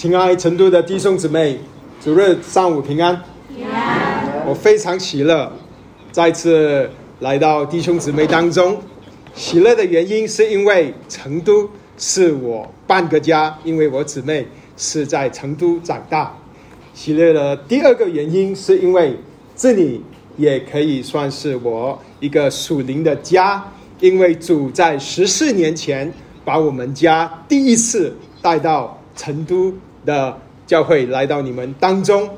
亲爱成都的弟兄姊妹，主日上午平安。我非常喜乐，再次来到弟兄姊妹当中。喜乐的原因是因为成都是我半个家，因为我姊妹是在成都长大。喜乐的第二个原因是因为这里也可以算是我一个属灵的家，因为主在十四年前把我们家第一次带到成都的教会，来到你们当中。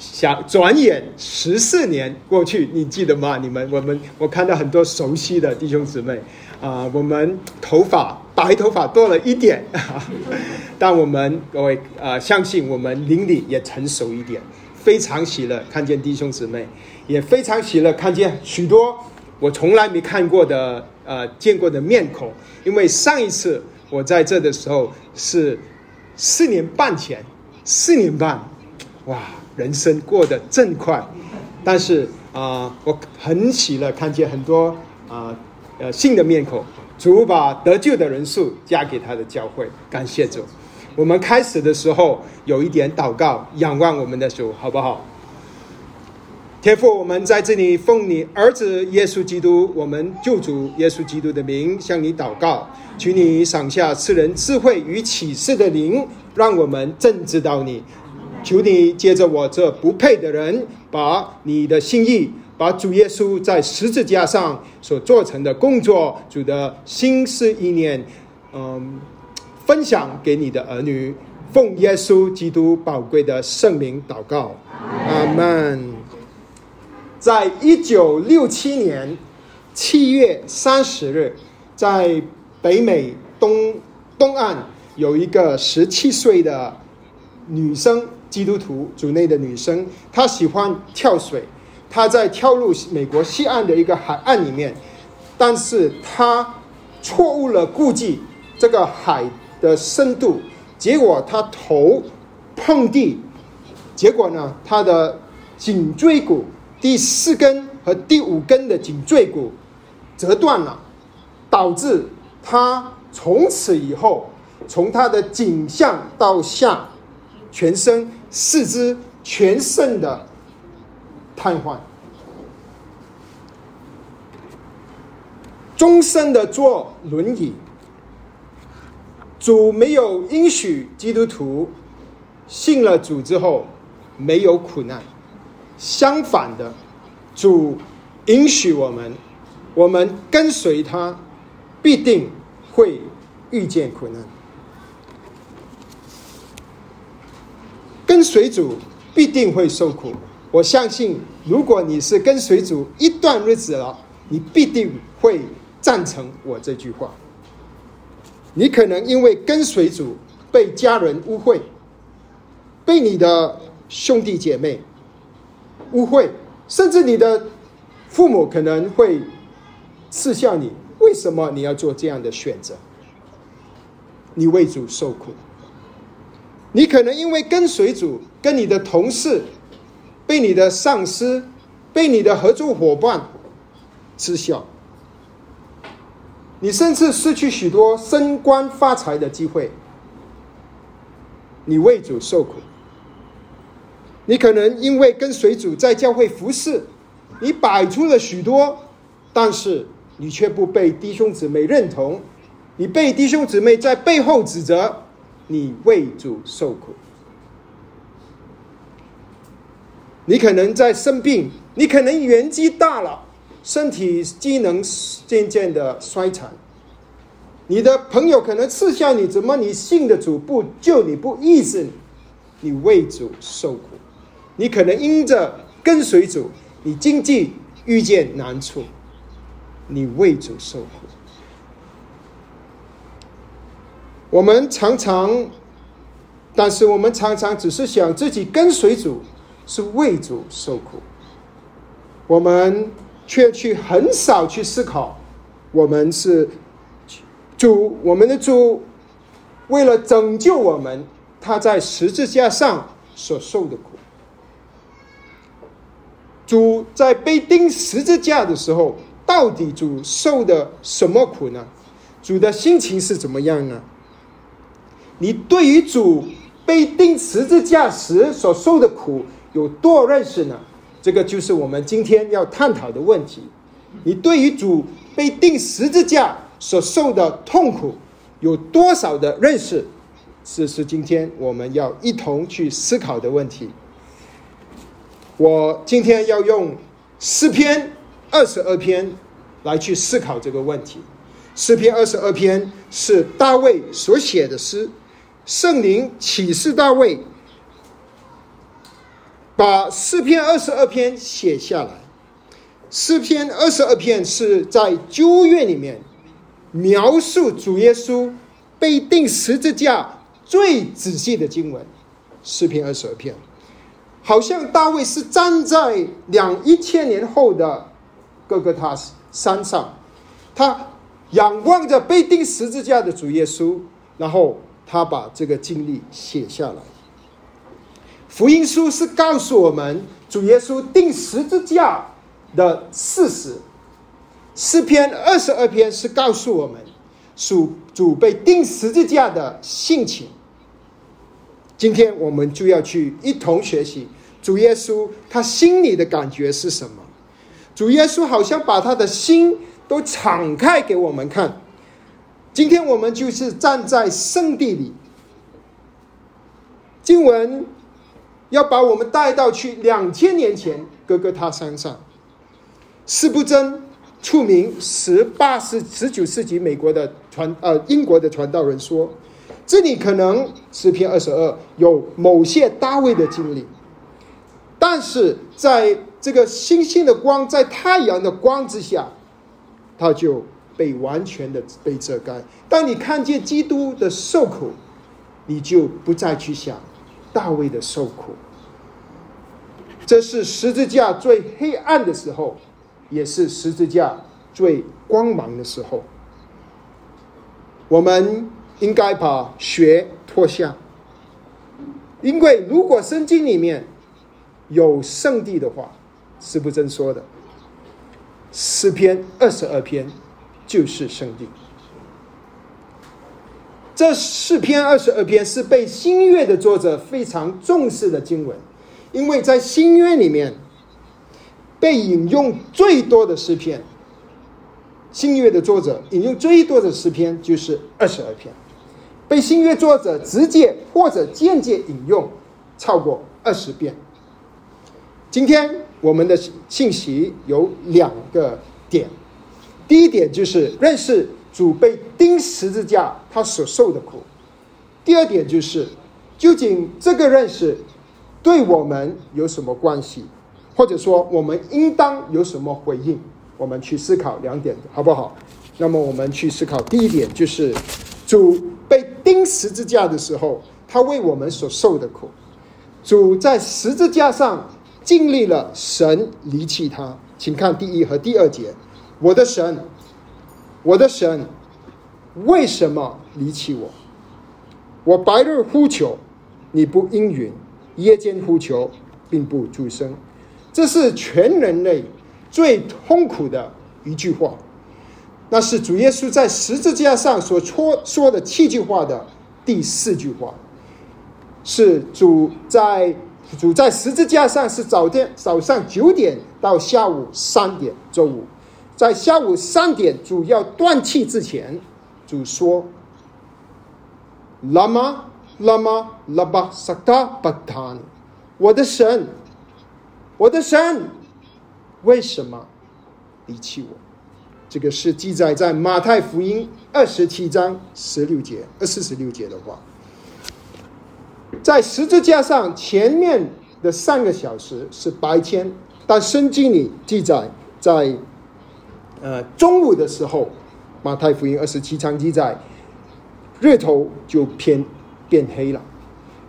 想转眼十四年过去，你记得吗？你们我们我看到很多熟悉的弟兄姊妹啊，我们头发白头发多了一点，但我们各位啊，相信我们邻里也成熟一点，非常喜乐看见弟兄姊妹，也非常喜乐看见许多我从来没看过的呃见过的面孔，因为上一次我在这的时候是四年半前，四年半，哇！人生过得真快，但是啊，我很喜乐看见很多啊呃新的面孔。主把得救的人数加给他的教会，感谢主。我们开始的时候有一点祷告，仰望我们的主，好不好？天父，我们在这里奉你儿子耶稣基督，我们救主耶稣基督的名向你祷告，求你赏下赐人智慧与启示的灵，让我们正知道你。求你接着我这不配的人，把你的心意，把主耶稣在十字架上所做成的工作，主的心思意念，嗯，分享给你的儿女，奉耶稣基督宝贵的圣名祷告，阿门。在一九六七年七月三十日，在北美东东岸有一个十七岁的女生。基督徒组内的女生，她喜欢跳水，她在跳入美国西岸的一个海岸里面，但是她错误了估计这个海的深度，结果她头碰地，结果呢，她的颈椎骨第四根和第五根的颈椎骨折断了，导致他从此以后，从他的颈项到下全身。四肢全身的瘫痪，终身的坐轮椅。主没有允许基督徒信了主之后没有苦难，相反的，主允许我们，我们跟随他，必定会遇见苦难。跟随主必定会受苦，我相信，如果你是跟随主一段日子了，你必定会赞成我这句话。你可能因为跟随主被家人误会，被你的兄弟姐妹误会，甚至你的父母可能会嗤笑你。为什么你要做这样的选择？你为主受苦。你可能因为跟随主，跟你的同事、被你的上司、被你的合作伙伴知晓，你甚至失去许多升官发财的机会。你为主受苦。你可能因为跟随主在教会服侍，你摆出了许多，但是你却不被弟兄姊妹认同，你被弟兄姊妹在背后指责。你为主受苦，你可能在生病，你可能年纪大了，身体机能渐渐的衰残。你的朋友可能嗤笑你，怎么你信的主不救你，不医治你？你为主受苦，你可能因着跟随主，你经济遇见难处，你为主受苦。我们常常，但是我们常常只是想自己跟随主，是为主受苦，我们却去很少去思考，我们是主，我们的主为了拯救我们，他在十字架上所受的苦。主在被钉十字架的时候，到底主受的什么苦呢？主的心情是怎么样呢？你对于主被钉十字架时所受的苦有多认识呢？这个就是我们今天要探讨的问题。你对于主被钉十字架所受的痛苦有多少的认识？这是今天我们要一同去思考的问题。我今天要用诗篇二十二篇来去思考这个问题。诗篇二十二篇是大卫所写的诗，圣灵启示大卫，把诗篇二十二篇写下来。诗篇二十二篇是在旧约里面描述主耶稣被钉十字架最仔细的经文。诗篇二十二篇，好像大卫是站在两一千年后的哥哥他山上，他仰望着被钉十字架的主耶稣，然后他把这个经历写下来。福音书是告诉我们主耶稣钉十字架。的事实，诗篇二十二篇是告诉我们属主被钉十字架的性情。今天我们就要去一同学习主耶稣他心里的感觉是什么。主耶稣好像把他的心都敞开给我们看。今天我们就是站在圣地里，经文要把我们带到去两千年前哥哥他山上。斯布真，出名十八世、十九世纪美国的传呃英国的传道人说，这里可能诗篇二十二有某些大卫的经历，但是在这个星星的光在太阳的光之下，它就被完全的被遮盖。当你看见基督的受苦，你就不再去想大卫的受苦。这是十字架最黑暗的时候。也是十字架最光芒的时候，我们应该把鞋脱下，因为如果圣经里面有圣地的话，是不真说的，诗篇二十二篇就是圣地。这四篇二十二篇是被新约的作者非常重视的经文，因为在新约里面。被引用最多的诗篇，新约的作者引用最多的诗篇就是二十二篇，被新约作者直接或者间接引用超过二十遍。今天我们的信息有两个点，第一点就是认识主被钉十字架他所受的苦；第二点就是究竟这个认识对我们有什么关系？或者说，我们应当有什么回应？我们去思考两点，好不好？那么，我们去思考第一点，就是主被钉十字架的时候，他为我们所受的苦。主在十字架上经历了神离弃他，请看第一和第二节：我的神，我的神，为什么离弃我？我白日呼求，你不应允；夜间呼求，并不出声。这是全人类最痛苦的一句话，那是主耶稣在十字架上所说说的七句话的第四句话，是主在主在十字架上是早天早上九点到下午三点，周五，在下午三点主要断气之前，主说：“拉玛拉玛拉巴萨达巴坦，我的神。”我的神，为什么离弃我？这个是记载在马太福音二十七章十六节、二四十六节的话。在十字架上前面的三个小时是白天，但圣经里记载在呃中午的时候，马太福音二十七章记载，日头就偏变黑了，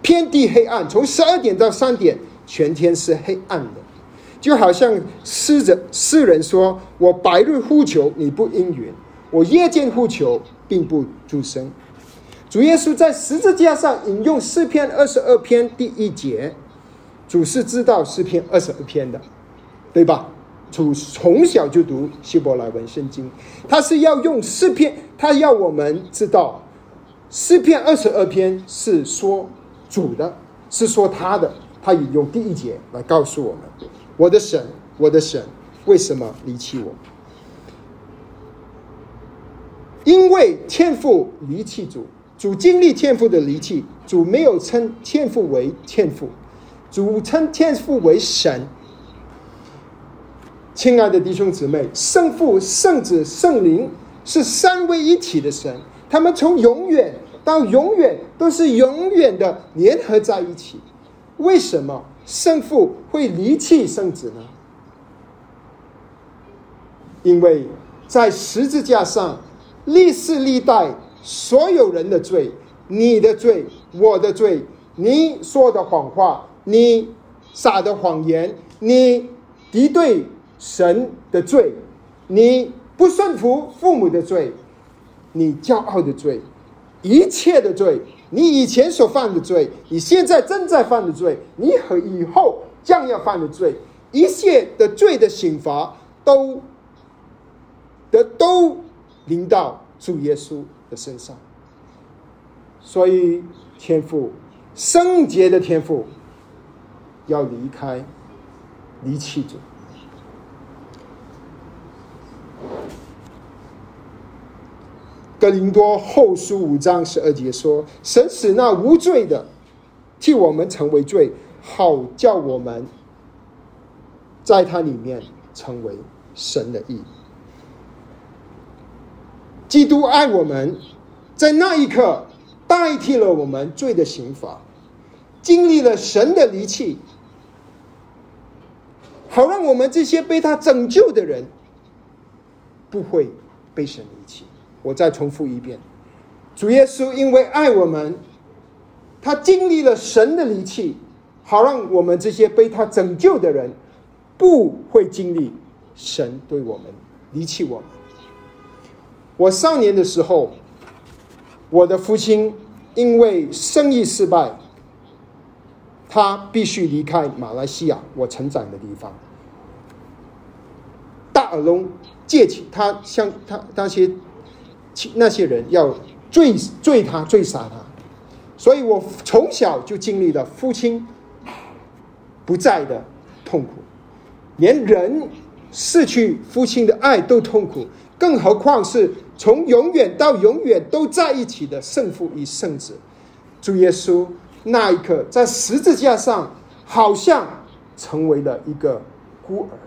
遍地黑暗，从十二点到三点。全天是黑暗的，就好像诗者诗人说：“我白日呼求你不应允，我夜间呼求并不出声。”主耶稣在十字架上引用诗篇二十二篇第一节，主是知道诗篇二十二篇的，对吧？主从小就读希伯来文圣经，他是要用诗篇，他要我们知道诗篇二十二篇是说主的，是说他的。他引用第一节来告诉我们：我的神，我的神，为什么离弃我？因为天父离弃主，主经历天父的离弃，主没有称天父为天父，主称天父为神。亲爱的弟兄姊妹，圣父、圣子、圣灵是三位一体的神，他们从永远。到永远都是永远的联合在一起，为什么圣父会离弃圣子呢？因为在十字架上，历世历代所有人的罪，你的罪，我的罪，你说的谎话，你撒的谎言，你敌对神的罪，你不顺服父母的罪，你骄傲的罪。一切的罪，你以前所犯的罪，你现在正在犯的罪，你和以后将要犯的罪，一切的罪的刑罚，都的都临到主耶稣的身上。所以，天父圣洁的天父要离开，离弃主。格林多后书五章十二节说：“神使那无罪的替我们成为罪，好叫我们在他里面成为神的义。基督爱我们，在那一刻代替了我们罪的刑罚，经历了神的离弃，好让我们这些被他拯救的人不会被神离弃。”我再重复一遍，主耶稣因为爱我们，他经历了神的离弃，好让我们这些被他拯救的人，不会经历神对我们离弃我们。我少年的时候，我的父亲因为生意失败，他必须离开马来西亚，我成长的地方。大耳窿借起他向他那些。那些人要追追他，追杀他，所以我从小就经历了父亲不在的痛苦，连人失去父亲的爱都痛苦，更何况是从永远到永远都在一起的圣父与圣子。主耶稣那一刻在十字架上，好像成为了一个孤儿。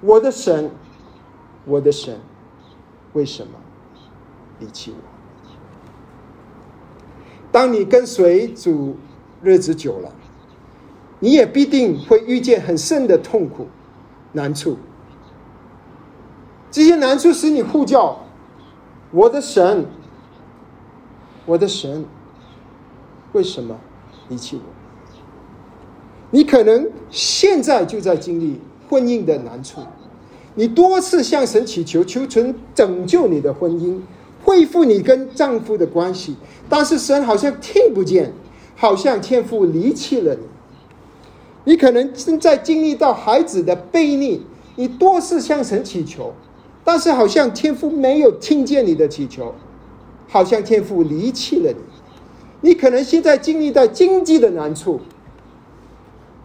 我的神，我的神，为什么？离弃我。当你跟随主日子久了，你也必定会遇见很深的痛苦、难处。这些难处使你呼叫：“我的神，我的神，为什么离弃我？”你可能现在就在经历婚姻的难处，你多次向神祈求，求神拯救你的婚姻。恢复你跟丈夫的关系，但是神好像听不见，好像天父离弃了你。你可能正在经历到孩子的背逆，你多次向神祈求，但是好像天父没有听见你的祈求，好像天父离弃了你。你可能现在经历到经济的难处，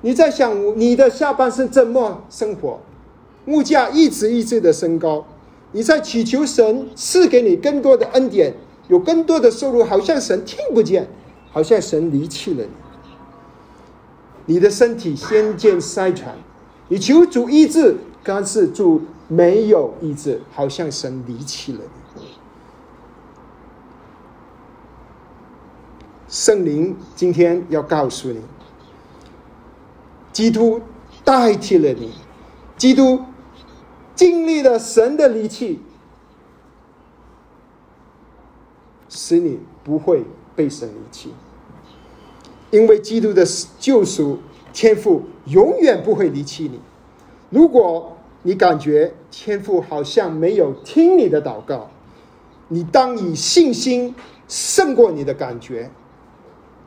你在想你的下半生怎么生活，物价一直一直的升高。你在祈求神赐给你更多的恩典，有更多的收入，好像神听不见，好像神离弃了你。你的身体先见衰残，你求主医治，但是主没有意志，好像神离弃了你。圣灵今天要告诉你，基督代替了你，基督。经历了神的离弃，使你不会被神离弃，因为基督的救赎天赋永远不会离弃你。如果你感觉天父好像没有听你的祷告，你当以信心胜过你的感觉，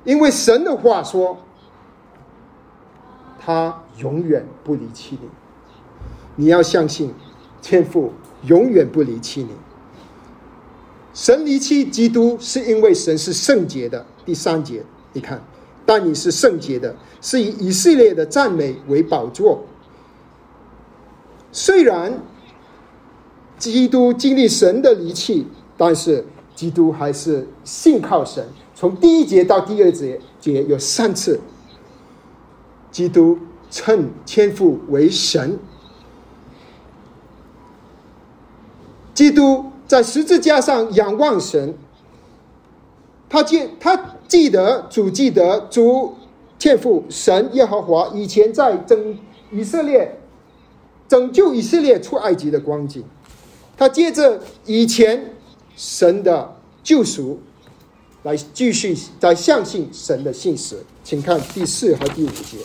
因为神的话说，他永远不离弃你。你要相信，天父永远不离弃你。神离弃基督，是因为神是圣洁的。第三节，你看，但你是圣洁的，是以以色列的赞美为宝座。虽然基督经历神的离弃，但是基督还是信靠神。从第一节到第二节，节有三次，基督称天父为神。基督在十字架上仰望神，他记他记得主记得主天父神耶和华以前在整以色列拯救以色列出埃及的光景，他借着以前神的救赎，来继续在相信神的信实，请看第四和第五节，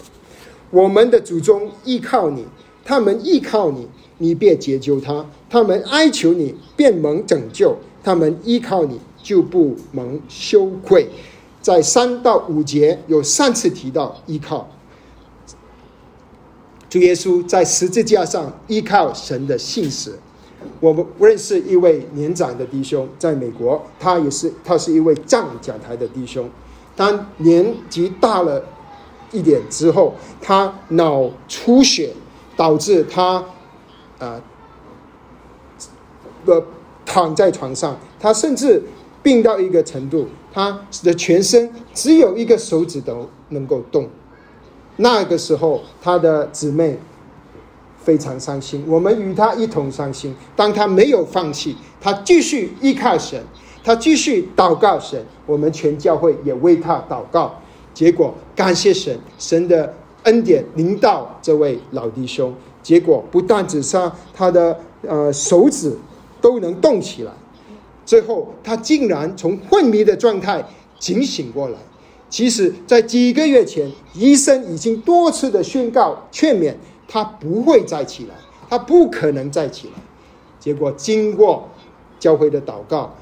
我们的祖宗依靠你，他们依靠你。你便解救他，他们哀求你，便蒙拯救；他们依靠你，就不蒙羞愧。在三到五节有三次提到依靠。主耶稣在十字架上依靠神的信使。我们认识一位年长的弟兄，在美国，他也是他是一位站讲台的弟兄。当年纪大了一点之后，他脑出血，导致他。啊，呃，躺在床上，他甚至病到一个程度，他的全身只有一个手指头能够动。那个时候，他的姊妹非常伤心，我们与他一同伤心。当他没有放弃，他继续依靠神，他继续祷告神，我们全教会也为他祷告。结果，感谢神，神的恩典临到这位老弟兄。结果不但只是他的呃手指都能动起来，最后他竟然从昏迷的状态警醒过来。其实，在几个月前，医生已经多次的宣告劝勉他不会再起来，他不可能再起来。结果经过教会的祷告，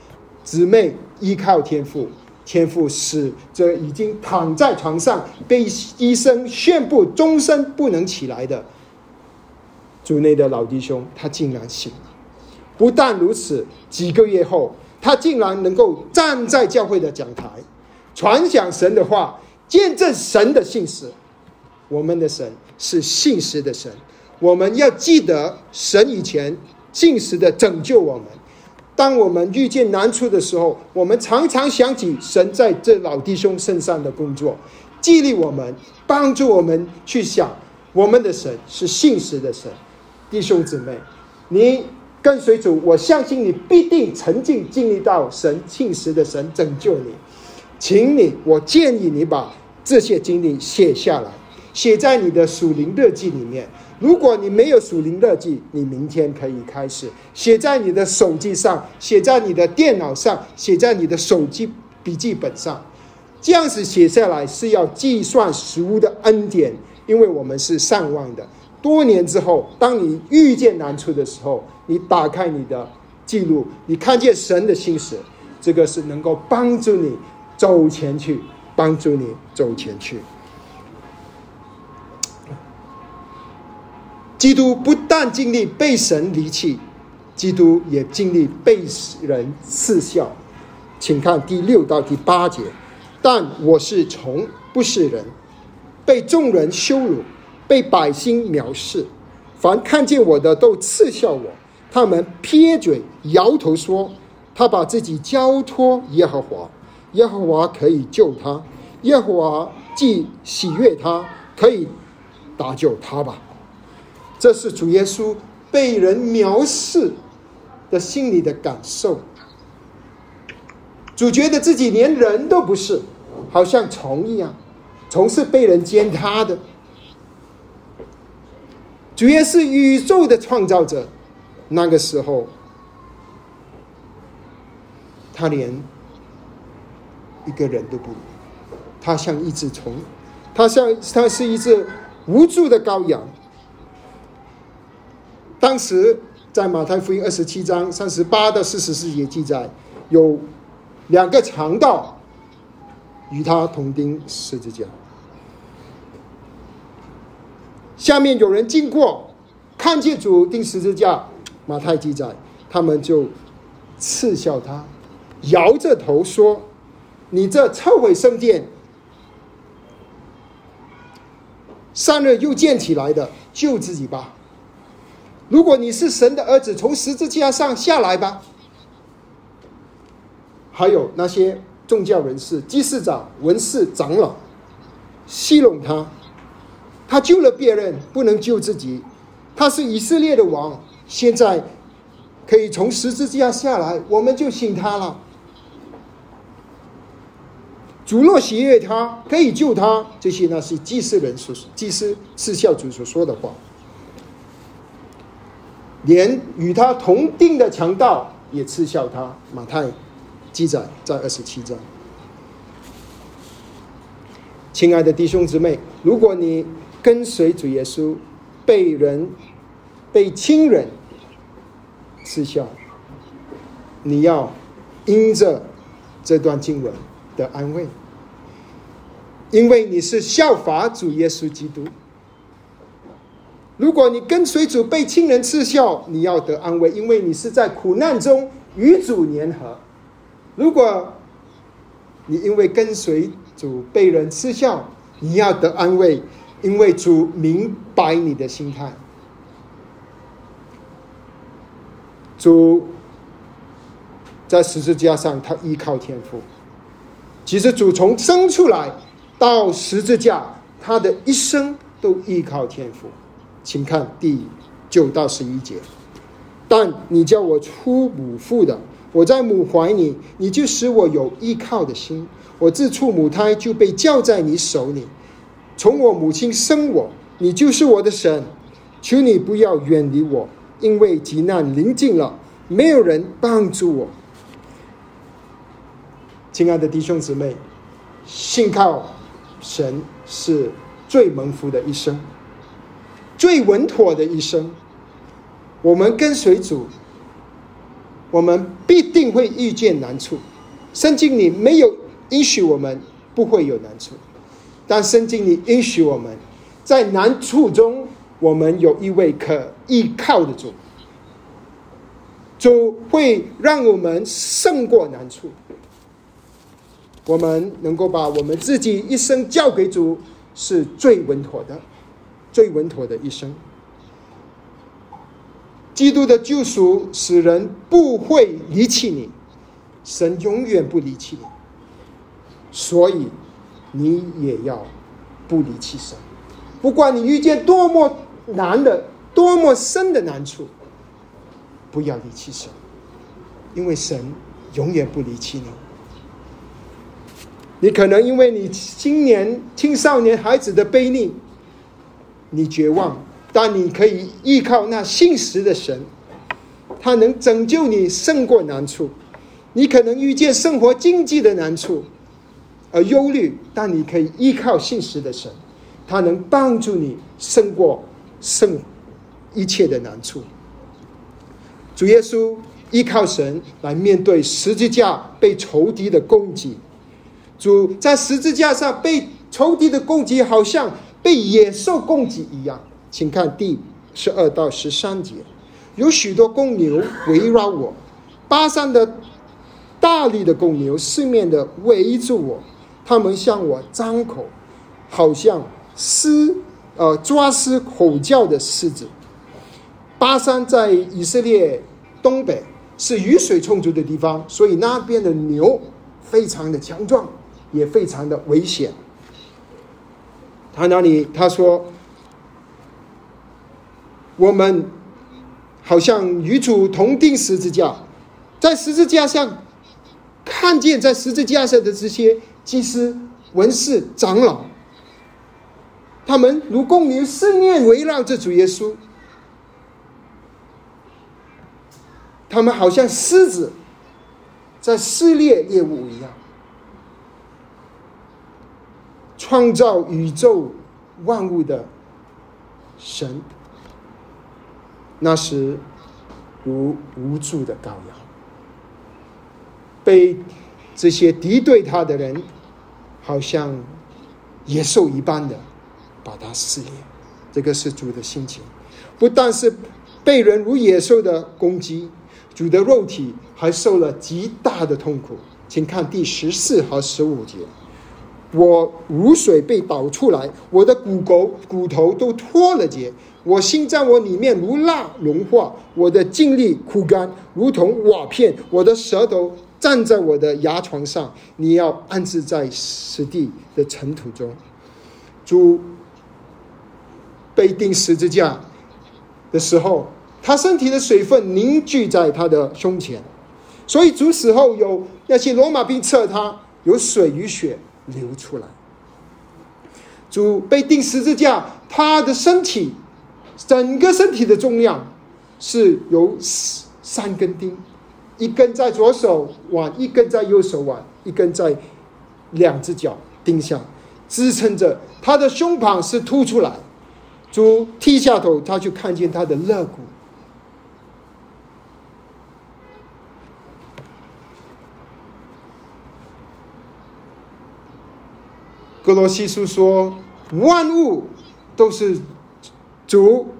姊妹依靠天父，天父使这已经躺在床上被医生宣布终身不能起来的。组内的老弟兄，他竟然醒了。不但如此，几个月后，他竟然能够站在教会的讲台，传讲神的话，见证神的信实。我们的神是信实的神，我们要记得神以前信实的拯救我们。当我们遇见难处的时候，我们常常想起神在这老弟兄身上的工作，激励我们，帮助我们去想，我们的神是信实的神。弟兄姊妹，你跟随主，我相信你必定曾经经历到神信实的神拯救你。请你，我建议你把这些经历写下来，写在你的属灵日记里面。如果你没有属灵日记，你明天可以开始写在你的手机上，写在你的电脑上，写在你的手机笔记本上。这样子写下来是要计算食物的恩典，因为我们是善忘的。多年之后，当你遇见难处的时候，你打开你的记录，你看见神的心思，这个是能够帮助你走前去，帮助你走前去。基督不但经历被神离弃，基督也经历被人耻笑。请看第六到第八节。但我是从，不是人，被众人羞辱。被百姓藐视，凡看见我的都刺笑我。他们撇嘴摇头说：“他把自己交托耶和华，耶和华可以救他。耶和华既喜悦他，可以搭救他吧。”这是主耶稣被人藐视的心里的感受。主觉得自己连人都不是，好像虫一样，虫是被人践踏的。主耶是宇宙的创造者，那个时候，他连一个人都不如，他像一只虫，他像他是一只无助的羔羊。当时在马太福音二十七章三十八到四十四节记载，有两个强盗与他同钉十字架。下面有人经过，看见主钉十字架，马太记载，他们就嗤笑他，摇着头说：“你这臭毁圣殿、散了又建起来的，救自己吧。如果你是神的儿子，从十字架上下来吧。还有那些宗教人士、祭司长、文士、长老，戏弄他，他救了别人，不能救自己。他是以色列的王，现在可以从十字架下来，我们就信他了。主若喜悦他，可以救他。这些呢是祭司人所祭司赐孝主所说的话。连与他同定的强盗也嗤笑他。马太记载在二十七章。亲爱的弟兄姊妹，如果你跟随主耶稣，被人。被亲人嗤笑，你要因着这段经文的安慰，因为你是效法主耶稣基督。如果你跟随主被亲人嗤笑，你要得安慰，因为你是在苦难中与主联合。如果你因为跟随主被人嗤笑，你要得安慰，因为主明白你的心态。主在十字架上，他依靠天赋。其实主从生出来到十字架，他的一生都依靠天赋。请看第九到十一节。但你叫我出母腹的，我在母怀里，你就使我有依靠的心。我自出母胎就被叫在你手里，从我母亲生我，你就是我的神。求你不要远离我。因为急难临近了，没有人帮助我。亲爱的弟兄姊妹，信靠神是最蒙福的一生，最稳妥的一生。我们跟随主，我们必定会遇见难处。圣经里没有允许我们不会有难处，但圣经里允许我们在难处中。我们有一位可依靠的主，主会让我们胜过难处。我们能够把我们自己一生交给主，是最稳妥的、最稳妥的一生。基督的救赎使人不会离弃你，神永远不离弃你，所以你也要不离弃神，不管你遇见多么。难的多么深的难处，不要离弃神，因为神永远不离弃你。你可能因为你青年、青少年孩子的背逆，你绝望，但你可以依靠那信实的神，他能拯救你胜过难处。你可能遇见生活经济的难处而忧虑，但你可以依靠信实的神，他能帮助你胜过。胜一切的难处。主耶稣依靠神来面对十字架被仇敌的攻击。主在十字架上被仇敌的攻击，好像被野兽攻击一样。请看第十二到十三节，有许多公牛围绕我，巴山的大力的公牛四面的围住我，他们向我张口，好像狮。呃，抓狮吼叫的狮子。巴山在以色列东北，是雨水充足的地方，所以那边的牛非常的强壮，也非常的危险。他那里他说，我们好像与主同定十字架，在十字架上看见在十字架上的这些祭司、文士、长老。他们如公牛思念围绕着主耶稣，他们好像狮子在撕裂猎物一样。创造宇宙万物的神，那时如无助的羔羊，被这些敌对他的人，好像野兽一般的。把他撕裂，这个是主的心情。不但是被人如野兽的攻击，主的肉体还受了极大的痛苦。请看第十四和十五节：我无水被倒出来，我的骨骼骨头都脱了节，我心在我里面如蜡融化，我的精力枯干，如同瓦片，我的舌头站在我的牙床上。你要安置在实地的尘土中。主被钉十字架的时候，他身体的水分凝聚在他的胸前，所以主死后有那些罗马兵测他，有水与血流出来。主被钉十字架，他的身体整个身体的重量是由三根钉，一根在左手腕，一根在右手腕，一根在两只脚钉下，支撑着。他的胸膛是凸出来，主低下头，他就看见他的肋骨。格罗西书说，万物都是主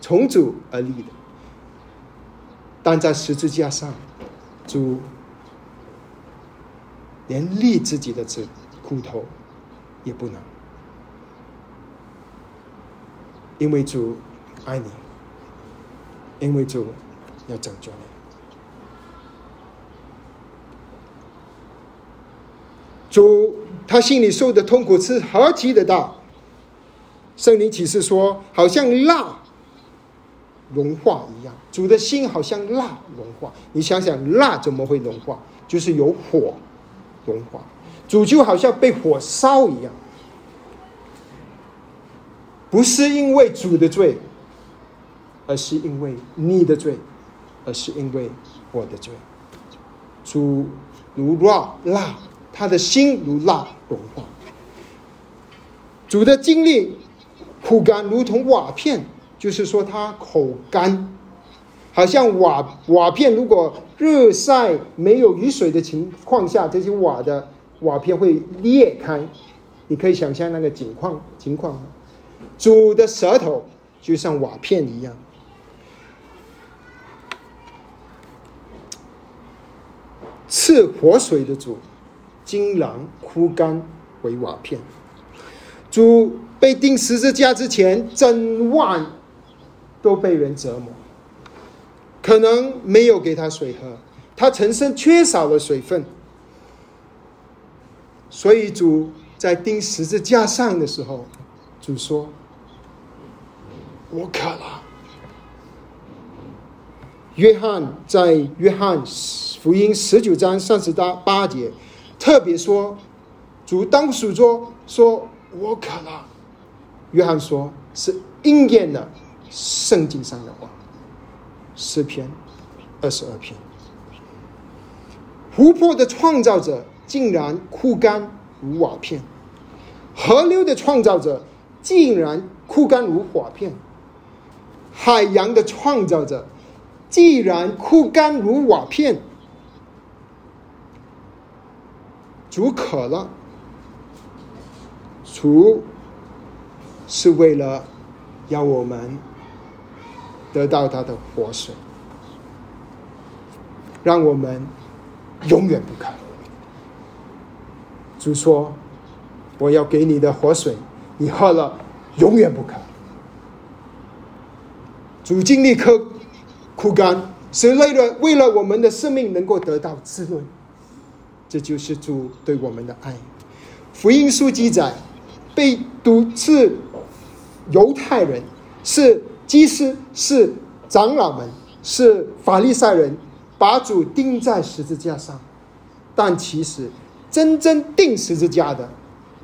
从主而立的，但在十字架上，主连立自己的指骨头也不能，因为主爱你，因为主要拯救你。主他心里受的痛苦是何其的大。圣灵启示说，好像蜡融化一样，主的心好像蜡融化。你想想，蜡怎么会融化？就是有火融化。主就好像被火烧一样，不是因为主的罪，而是因为你的罪，而是因为我的罪。主如蜡蜡。他的心如蜡融化，主的精力枯干，如同瓦片，就是说他口干，好像瓦瓦片，如果日晒没有雨水的情况下，这些瓦的瓦片会裂开，你可以想象那个情况情况。主的舌头就像瓦片一样，赐活水的主。金狼枯干为瓦片，主被钉十字架之前，整晚都被人折磨，可能没有给他水喝，他全身缺少了水分，所以主在钉十字架上的时候，主说：“我渴了。”约翰在约翰福音十九章三十八节。特别说，主当时说：“说我渴了。”约翰说：“是应验了圣经上的话。”诗篇二十二篇，湖泊的创造者竟然枯干如瓦片，河流的创造者竟然枯干如瓦片，海洋的创造者既然枯干如瓦片。主渴了，主是为了要我们得到他的活水，让我们永远不渴。主说：“我要给你的活水，你喝了永远不渴。”主经历枯枯干，是为了为了我们的生命能够得到滋润。这就是主对我们的爱。福音书记载，被毒刺犹太人，是祭司，是长老们，是法利赛人，把主钉在十字架上。但其实，真正钉十字架的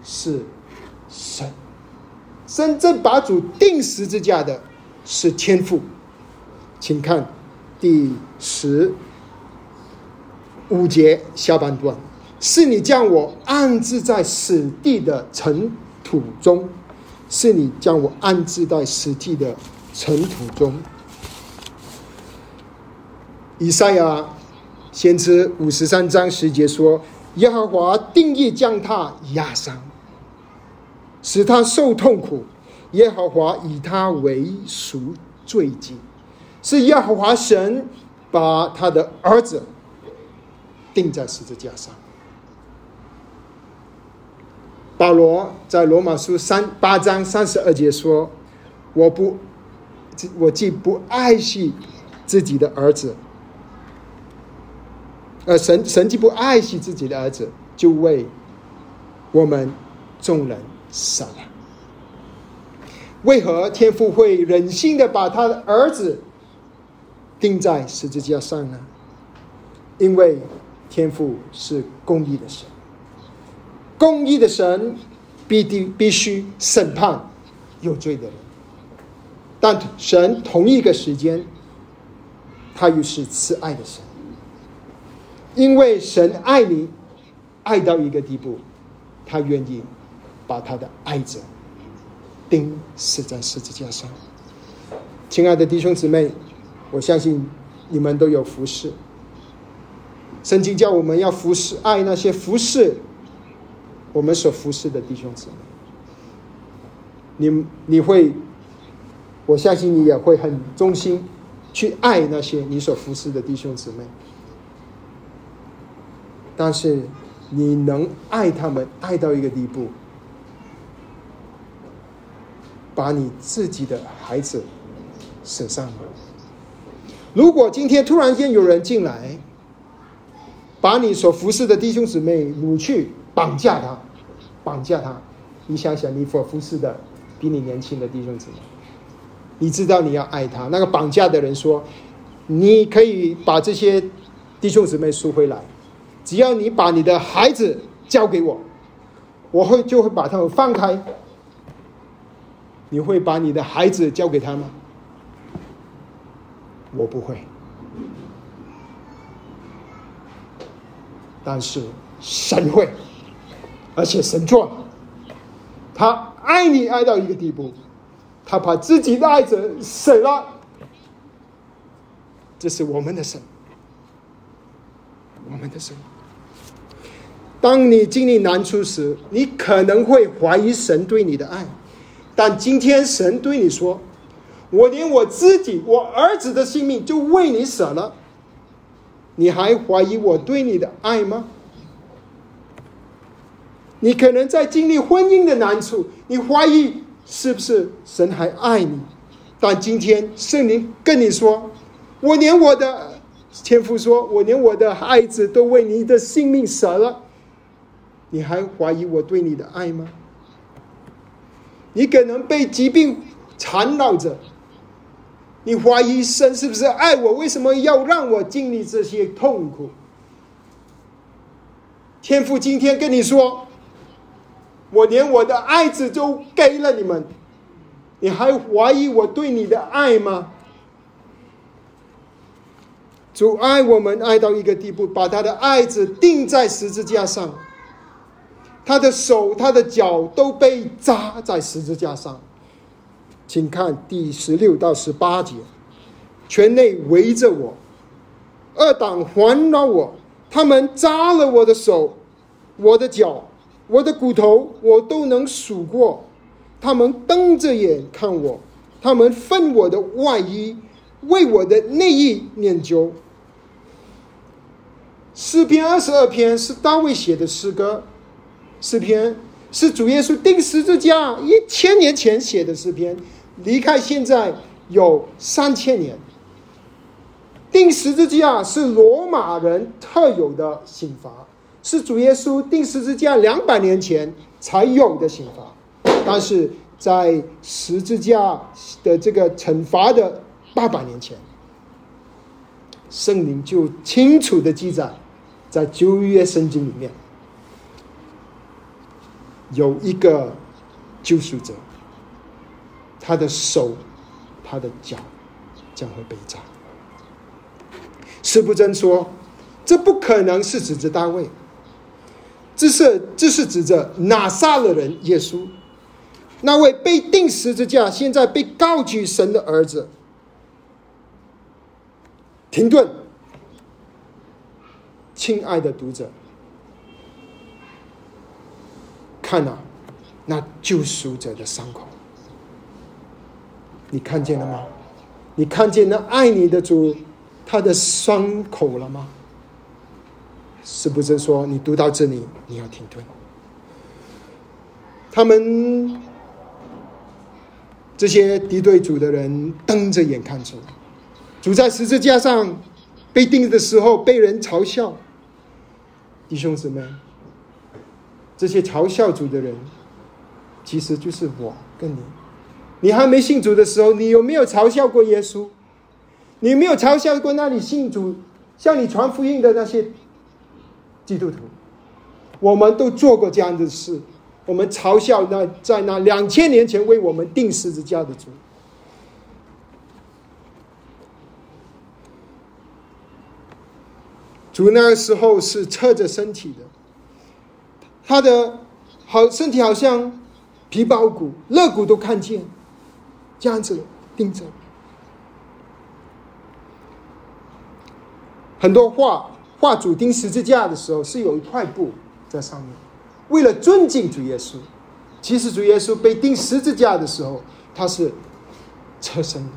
是神，真正把主钉十字架的是天父。请看第十。五节下半段，是你将我安置在死地的尘土中，是你将我安置在死地的尘土中。以赛亚先知五十三章十节说：“耶和华定义将他压伤，使他受痛苦；耶和华以他为赎罪祭，是耶和华神把他的儿子。”钉在十字架上，保罗在罗马书三八章三十二节说：“我不，我既不爱惜自己的儿子，呃，神神既不爱惜自己的儿子，就为我们众人死了。为何天父会忍心的把他的儿子钉在十字架上呢？因为天父是公义的神。”公义的神必定必须审判有罪的人，但神同一个时间，他又是慈爱的神，因为神爱你，爱到一个地步，他愿意把他的爱子钉死在十字架上。亲爱的弟兄姊妹，我相信你们都有服侍，圣经叫我们要服侍，爱那些服侍。我们所服侍的弟兄姊妹，你你会，我相信你也会很忠心去爱那些你所服侍的弟兄姊妹。但是你能爱他们爱到一个地步，把你自己的孩子舍上吗？如果今天突然间有人进来，把你所服侍的弟兄姊妹掳去绑架他。绑架他，你想想，你所服侍的比你年轻的弟兄姊妹，你知道你要爱他。那个绑架的人说：“你可以把这些弟兄姊妹赎回来，只要你把你的孩子交给我，我会就会把他们放开。”你会把你的孩子交给他吗？我不会，但是神会。而且神做了，他爱你爱到一个地步，他把自己的爱子舍了。这是我们的神，我们的神。当你经历难处时，你可能会怀疑神对你的爱，但今天神对你说：“我连我自己，我儿子的性命就为你舍了，你还怀疑我对你的爱吗？”你可能在经历婚姻的难处，你怀疑是不是神还爱你？但今天圣灵跟你说：“我连我的天父说，我连我的孩子都为你的性命舍了，你还怀疑我对你的爱吗？”你可能被疾病缠绕着，你怀疑神是不是爱我？为什么要让我经历这些痛苦？天父今天跟你说。我连我的爱子都给了你们，你还怀疑我对你的爱吗？主爱我们爱到一个地步，把他的爱子钉在十字架上，他的手、他的脚都被扎在十字架上。请看第十六到十八节，圈内围着我，二党环绕我，他们扎了我的手，我的脚。我的骨头我都能数过，他们瞪着眼看我，他们分我的外衣，为我的内衣念究。诗篇二十二篇是大卫写的诗歌，诗篇是主耶稣钉十字架一千年前写的诗篇，离开现在有三千年。钉十字架是罗马人特有的刑罚。是主耶稣钉十字架两百年前才有的刑罚，但是在十字架的这个惩罚的八百年前，圣灵就清楚的记载，在旧约圣经里面有一个救赎者，他的手、他的脚将会被扎。施布真说，这不可能是指着大卫。这是这是指着拿撒勒人耶稣，那位被钉十字架、现在被告举神的儿子。停顿，亲爱的读者，看呐，那救赎者的伤口，你看见了吗？你看见那爱你的主他的伤口了吗？是不是说你读到这里你要停顿？他们这些敌对主的人瞪着眼看主，主在十字架上被钉的时候被人嘲笑。弟兄姊妹，这些嘲笑主的人，其实就是我跟你。你还没信主的时候，你有没有嘲笑过耶稣？你有没有嘲笑过那里信主、向你传福音的那些基督徒？我们都做过这样的事。我们嘲笑那在那两千年前为我们钉十字架的主。主那个时候是侧着身体的，他的好身体好像皮包骨，肋骨都看见，这样子钉着。很多画画主钉十字架的时候是有一块布在上面。为了尊敬主耶稣，其实主耶稣被钉十字架的时候，他是侧身的，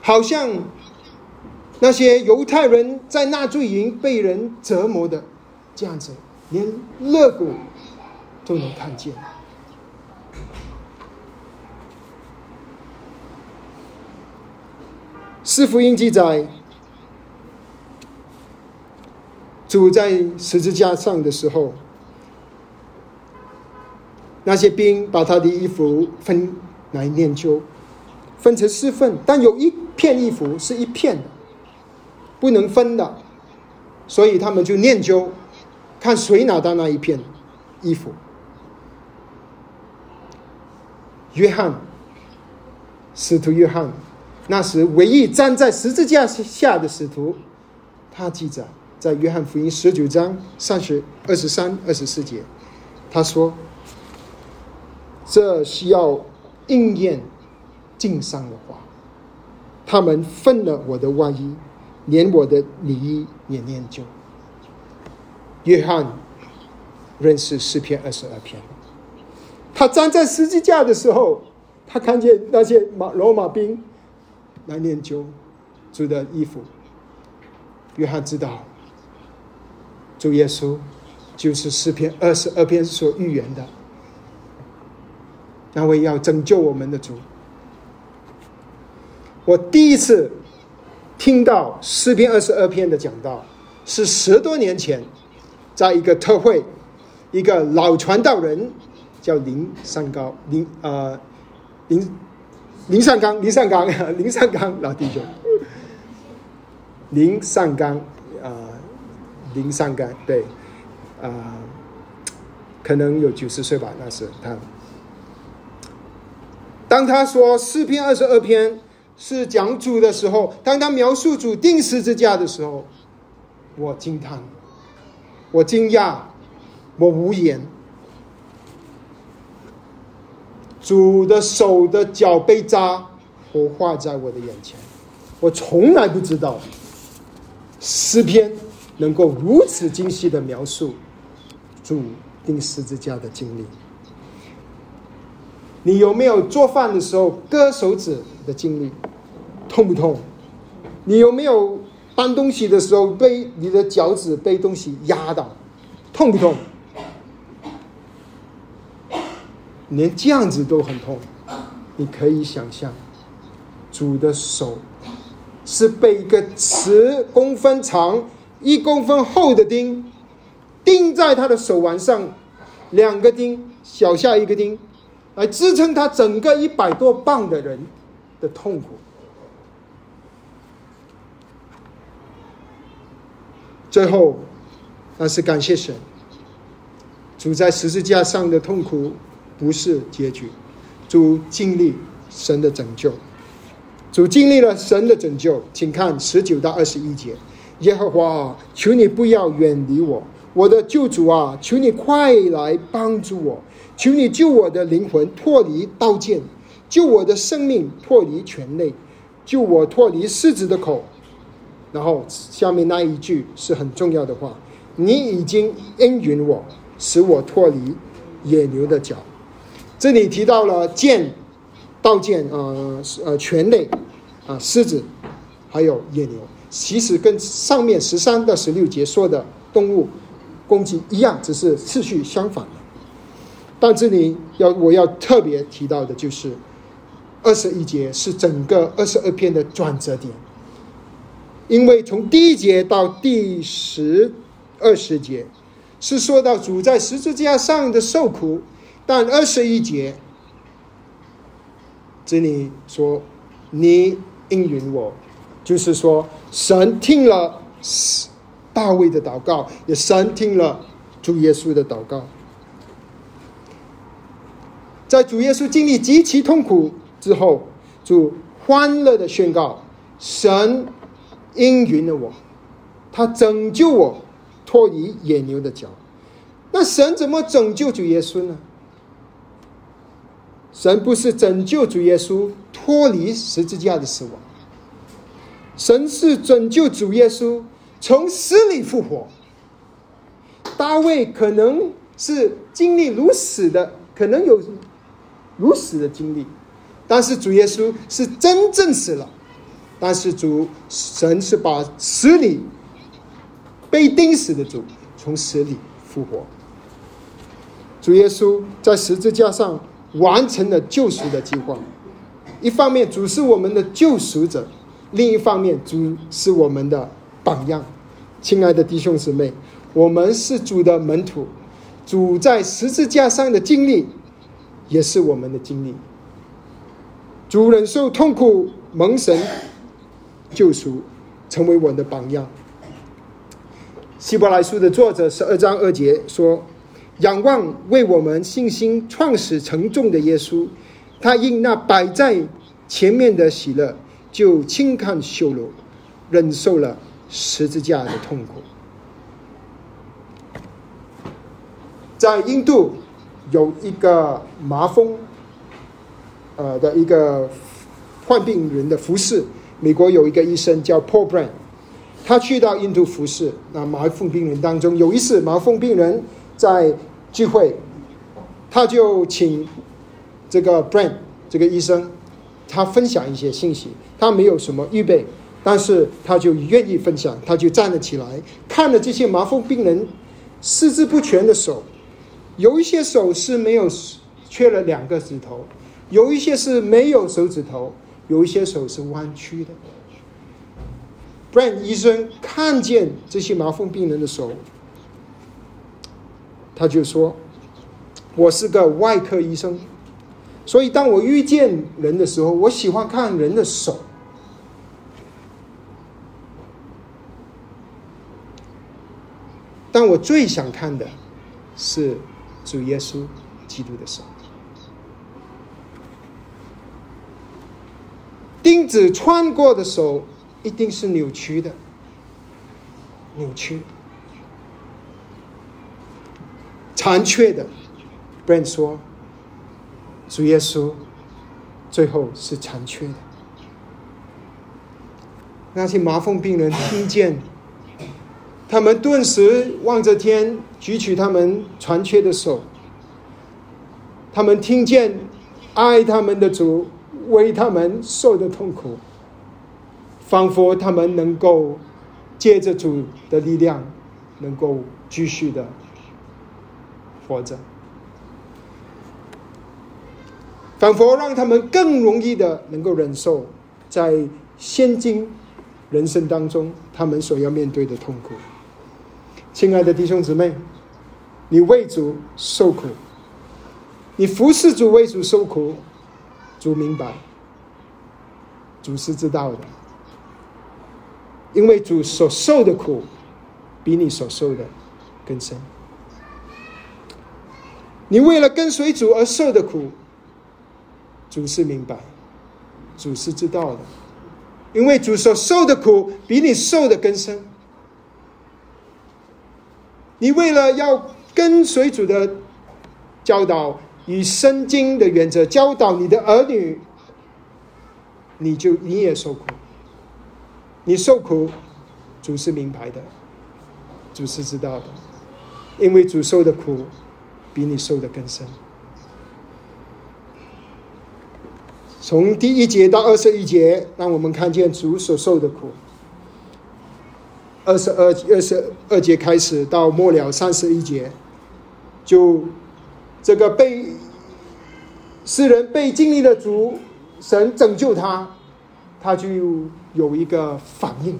好像那些犹太人在纳粹营被人折磨的这样子，连肋骨都能看见。四福音记载。主在十字架上的时候，那些兵把他的衣服分来研究，分成四份，但有一片衣服是一片的，不能分的，所以他们就念究，看谁拿到那一片衣服。约翰，使徒约翰，那时唯一站在十字架下的使徒，他记载。在约翰福音十九章三十二十三二十四节，他说：“这需要应验经上的话。他们分了我的外衣，连我的礼衣也念旧。”约翰认识诗篇二十二篇。他站在十字架的时候，他看见那些马罗马兵来研究主的衣服。约翰知道。主耶稣就是诗篇二十二篇所预言的那位要拯救我们的主。我第一次听到诗篇二十二篇的讲道，是十多年前，在一个特会，一个老传道人叫林三高林啊林林善刚林善刚林善刚老弟兄林善刚啊。林上刚对，啊，可能有九十岁吧。那时他，当他说四篇二十二篇是讲主的时候，当他描述主定十字架的时候，我惊叹，我惊讶，我无言。主的手的脚被扎，活画在我的眼前，我从来不知道诗篇。能够如此精细的描述主钉十字架的经历，你有没有做饭的时候割手指的经历？痛不痛？你有没有搬东西的时候被你的脚趾被东西压到？痛不痛？连这样子都很痛，你可以想象，主的手是被一个十公分长。一公分厚的钉钉在他的手腕上，两个钉小下一个钉，来支撑他整个一百多磅的人的痛苦。最后，那是感谢神，主在十字架上的痛苦不是结局，主经历神的拯救，主经历了神的拯救，请看十九到二十一节。耶和华啊，求你不要远离我，我的救主啊，求你快来帮助我，求你救我的灵魂脱离刀剑，救我的生命脱离权类，救我脱离狮子的口。然后下面那一句是很重要的话：你已经应允我，使我脱离野牛的脚。这里提到了剑、刀剑啊，呃，权类啊，狮子，还有野牛。其实跟上面十三到十六节说的动物攻击一样，只是次序相反的。但这里要我要特别提到的就是二十一节是整个二十二篇的转折点，因为从第一节到第十二十节是说到主在十字架上的受苦，但二十一节这里说你应允我，就是说神听了大卫的祷告，也神听了主耶稣的祷告。在主耶稣经历极其痛苦之后，主欢乐的宣告：“神应允了我，他拯救我脱离野牛的脚。”那神怎么拯救主耶稣呢？神不是拯救主耶稣脱离十字架的死亡，神是拯救主耶稣从死里复活。大卫可能是经历如此的，可能有。如死的经历，但是主耶稣是真正死了，但是主神是把死里被钉死的主从死里复活。主耶稣在十字架上完成了救赎的计划。一方面，主是我们的救赎者；另一方面，主是我们的榜样。亲爱的弟兄姊妹，我们是主的门徒，主在十字架上的经历。也是我们的经历。主忍受痛苦，蒙神救赎，成为我的榜样。希伯来书的作者十二章二节说：“仰望为我们信心创始成重的耶稣，他因那摆在前面的喜乐，就轻看羞辱，忍受了十字架的痛苦。”在印度。有一个麻风，呃的一个患病人的服侍。美国有一个医生叫 Paul Brand，他去到印度服侍。那麻风病人当中，有一次麻风病人在聚会，他就请这个 Brand 这个医生，他分享一些信息。他没有什么预备，但是他就愿意分享，他就站了起来，看了这些麻风病人四肢不全的手。有一些手是没有缺了两个指头，有一些是没有手指头，有一些手是弯曲的。Brand 医生看见这些麻风病人的手，他就说：“我是个外科医生，所以当我遇见人的时候，我喜欢看人的手，但我最想看的是。”主耶稣基督的手，钉子穿过的手一定是扭曲的，扭曲、残缺的。ben 说，主耶稣最后是残缺的。那些麻风病人听见。他们顿时望着天，举起他们残缺的手。他们听见爱他们的主为他们受的痛苦，仿佛他们能够借着主的力量，能够继续的活着，仿佛让他们更容易的能够忍受在现今人生当中他们所要面对的痛苦。亲爱的弟兄姊妹，你为主受苦，你服侍主为主受苦，主明白，主是知道的，因为主所受的苦比你所受的更深。你为了跟随主而受的苦，主是明白，主是知道的，因为主所受的苦比你受的更深。你为了要跟随主的教导与圣经的原则教导你的儿女，你就你也受苦。你受苦，主是明白的，主是知道的，因为主受的苦比你受的更深。从第一节到二十一节，让我们看见主所受的苦。二十二二十二节开始到末了三十一节，就这个被世人被经历的主神拯救他，他就有一个反应。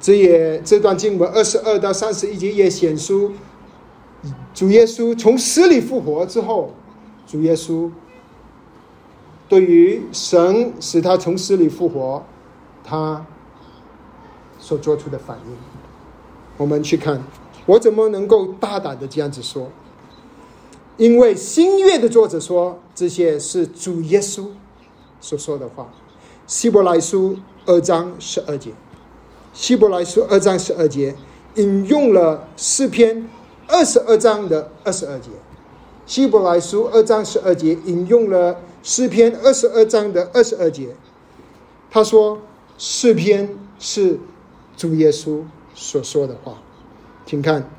这也这段经文二十二到三十一节也显出，主耶稣从死里复活之后，主耶稣对于神使他从死里复活，他所做出的反应。我们去看，我怎么能够大胆的这样子说？因为新约的作者说，这些是主耶稣所说的话。希伯来书二章十二节。希伯来书二章十二节引用了诗篇二十二章的二十二节。希伯来书二章十二节引用了诗篇二十二章的二十二节。他说：“诗篇是主耶稣所说的话。”请看，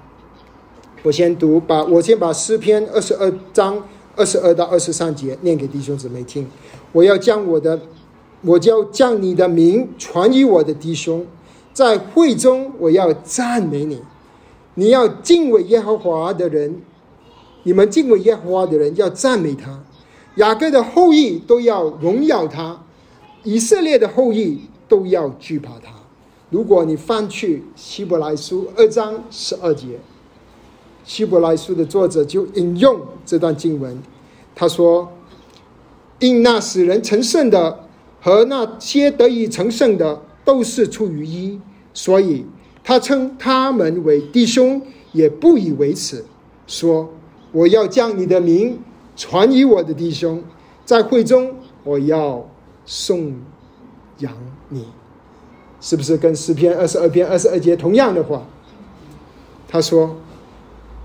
我先读，把我先把诗篇二十二章二十二到二十三节念给弟兄姊妹听。我要将我的，我就要将你的名传于我的弟兄。在会中，我要赞美你。你要敬畏耶和华的人，你们敬畏耶和华的人要赞美他。雅各的后裔都要荣耀他，以色列的后裔都要惧怕他。如果你翻去希伯来书二章十二节，希伯来书的作者就引用这段经文，他说：“因那使人成圣的和那些得以成圣的。”都是出于一，所以他称他们为弟兄，也不以为耻，说：“我要将你的名传于我的弟兄，在会中我要颂扬你。”是不是跟诗篇二十二篇二十二节同样的话？他说：“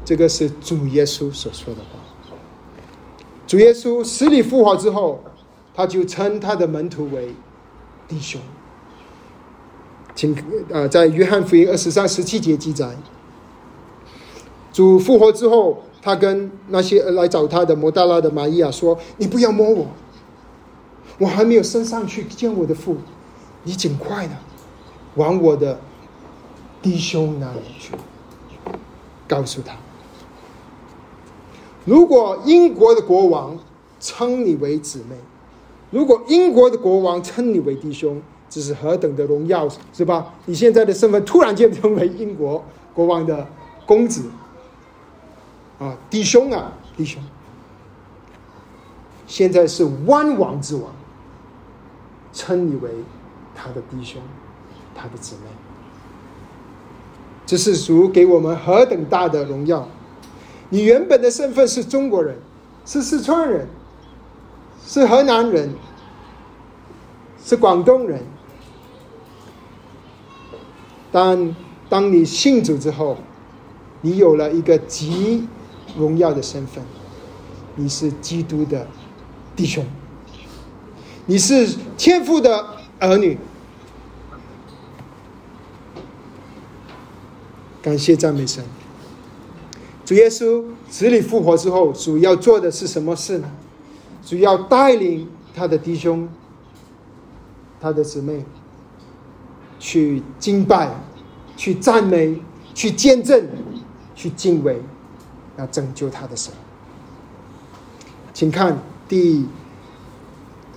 这个是主耶稣所说的话。主耶稣死里复活之后，他就称他的门徒为弟兄。”请啊，在约翰福音二十三十七节记载，主复活之后，他跟那些来找他的摩大拉的玛利亚说：“你不要摸我，我还没有升上去见我的父，你尽快的往我的弟兄那里去，告诉他，如果英国的国王称你为姊妹，如果英国的国王称你为弟兄。”这是何等的荣耀，是吧？你现在的身份突然间成为英国国王的公子，啊，弟兄啊，弟兄，现在是万王之王，称你为他的弟兄，他的姊妹，这是主给我们何等大的荣耀！你原本的身份是中国人，是四川人，是河南人，是广东人。但当你信主之后，你有了一个极荣耀的身份，你是基督的弟兄，你是天父的儿女。感谢赞美神，主耶稣死里复活之后，主要做的是什么事呢？主要带领他的弟兄、他的姊妹。去敬拜，去赞美，去见证，去敬畏，要拯救他的神。请看第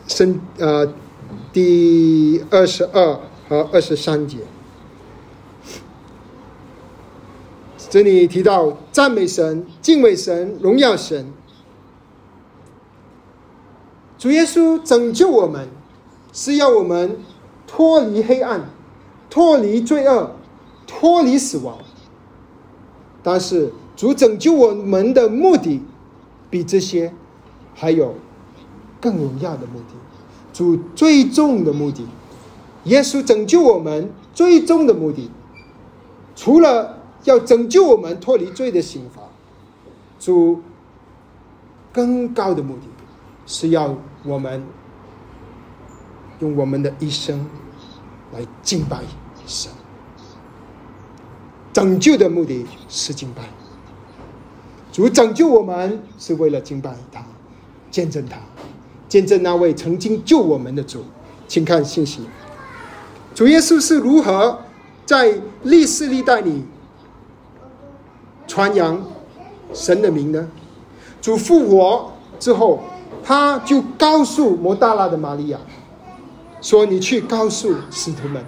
生呃第二十二和二十三节，这里提到赞美神、敬畏神、荣耀神。主耶稣拯救我们，是要我们脱离黑暗。脱离罪恶，脱离死亡。但是主拯救我们的目的，比这些还有更荣耀的目的。主最终的目的，耶稣拯救我们最终的目的，除了要拯救我们脱离罪的刑罚，主更高的目的，是要我们用我们的一生。来敬拜神，拯救的目的是敬拜主，拯救我们是为了敬拜他，见证他，见证那位曾经救我们的主，请看信息。主耶稣是如何在历史历代里传扬神的名呢？主复活之后，他就告诉摩大拉的玛利亚说：“你去告诉使徒们，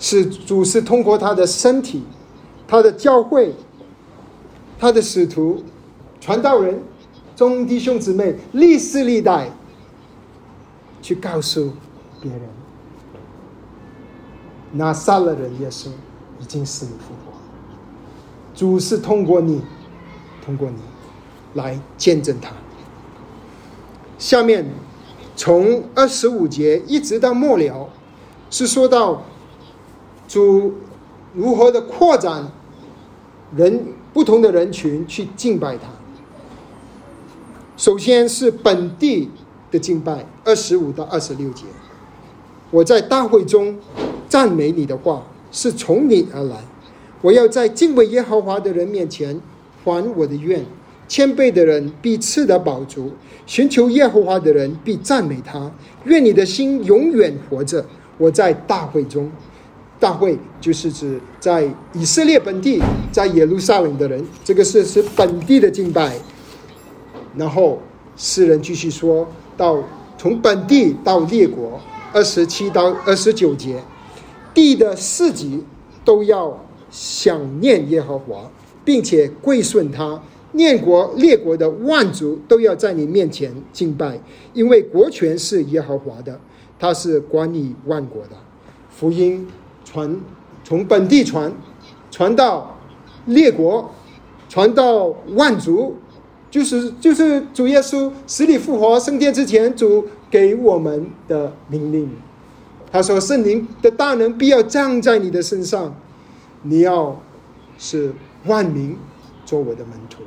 是主是通过他的身体、他的教会、他的使徒、传道人、众弟兄姊妹，历世历代去告诉别人。”那撒勒人耶稣已经死里复活，主是通过你，通过你来见证他。下面从二十五节一直到末了，是说到主如何的扩展人不同的人群去敬拜他。首先是本地的敬拜，二十五到二十六节，我在大会中。赞美你的话是从你而来，我要在敬畏耶和华的人面前还我的愿。谦卑的人必吃得饱足，寻求耶和华的人必赞美他。愿你的心永远活着。我在大会中，大会就是指在以色列本地，在耶路撒冷的人，这个是是本地的敬拜。然后诗人继续说到，从本地到列国，二十七到二十九节。地的四级都要想念耶和华，并且归顺他；念国列国的万族都要在你面前敬拜，因为国权是耶和华的，他是管理万国的。福音传从本地传，传到列国，传到万族，就是就是主耶稣死里复活升天之前，主给我们的命令。他说：“圣灵的大能必要降在你的身上，你要是万民做我的门徒，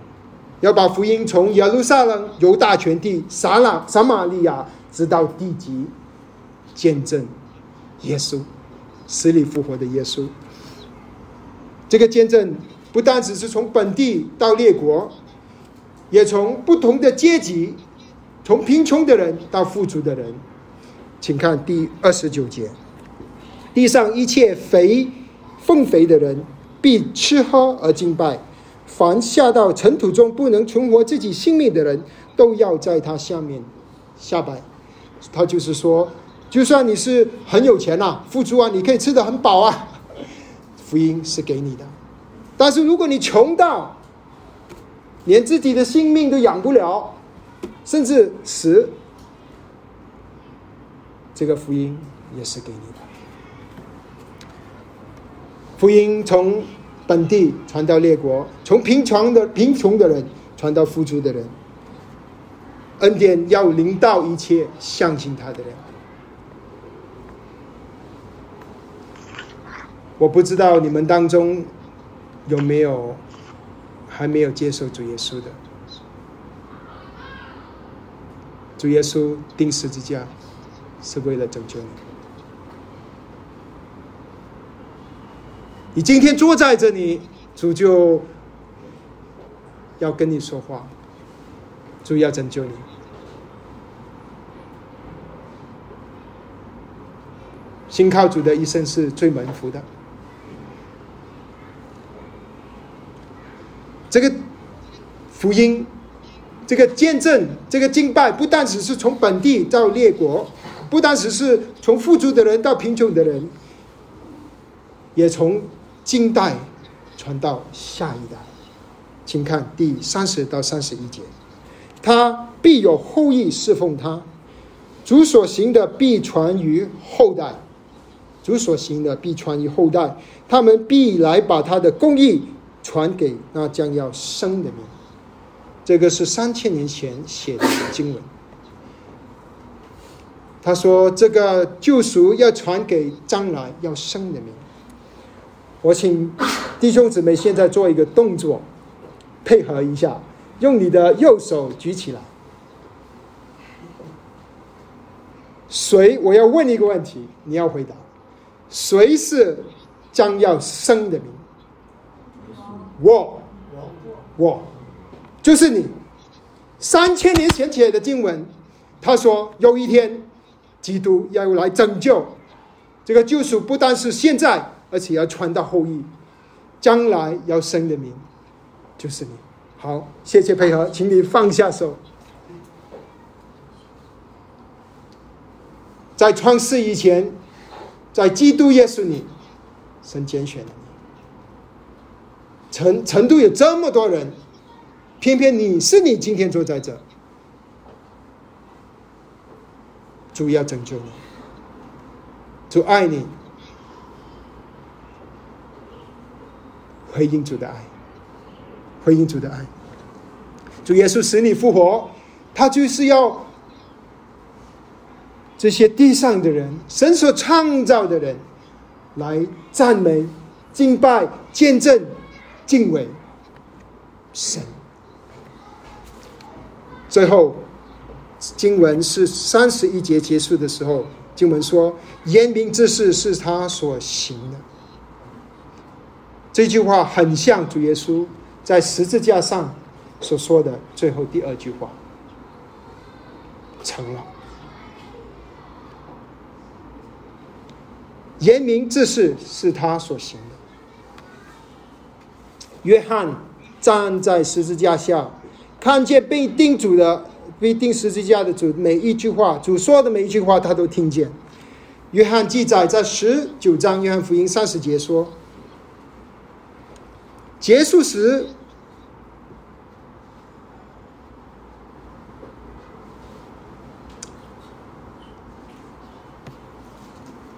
要把福音从耶路撒冷、犹大全地、撒拉、撒玛利亚直到地极，见证耶稣死里复活的耶稣。这个见证不单只是从本地到列国，也从不同的阶级，从贫穷的人到富足的人。”请看第二十九节：地上一切肥、奉肥的人，必吃喝而敬拜；凡下到尘土中不能存活自己性命的人，都要在他下面下拜。他就是说，就算你是很有钱呐，富足啊，你可以吃的很饱啊，福音是给你的；但是如果你穷到连自己的性命都养不了，甚至死。这个福音也是给你的。福音从本地传到列国，从贫穷的贫穷的人传到富足的人。恩典要临到一切相信他的人。我不知道你们当中有没有还没有接受主耶稣的？主耶稣钉十字架。是为了拯救你。你今天坐在这里，主就要跟你说话，主要拯救你。信靠主的一生是最蒙福的。这个福音，这个见证，这个敬拜，不但只是从本地到列国。不单只是从富足的人到贫穷的人，也从近代传到下一代。请看第三十到三十一节，他必有后裔侍奉他，主所行的必传于后代，主所行的必传于后代，他们必来把他的公义传给那将要生的民。这个是三千年前写的经文。他说：“这个救赎要传给将来要生的民。”我请弟兄姊妹现在做一个动作，配合一下，用你的右手举起来。谁？我要问一个问题，你要回答：谁是将要生的民？我，我，就是你。三千年前写的经文，他说有一天。基督要来拯救。这个救赎不单是现在，而且要传到后裔，将来要生的名就是你。好，谢谢配合，请你放下手。在创世以前，在基督耶稣里，神拣选了你。成成都有这么多人，偏偏你是你今天坐在这，主要拯救你，主爱你，回应主的爱，回应主的爱。主耶稣使你复活，他就是要。这些地上的人，神所创造的人，来赞美、敬拜、见证、敬畏神。最后，经文是三十一节结束的时候，经文说：“严明之事是他所行的。”这句话很像主耶稣在十字架上所说的最后第二句话：“成了。”言明之事是他所行的。约翰站在十字架下，看见被钉主的、被钉十字架的主每一句话，主说的每一句话，他都听见。约翰记载在十九章《约翰福音》三十节说：“结束时。”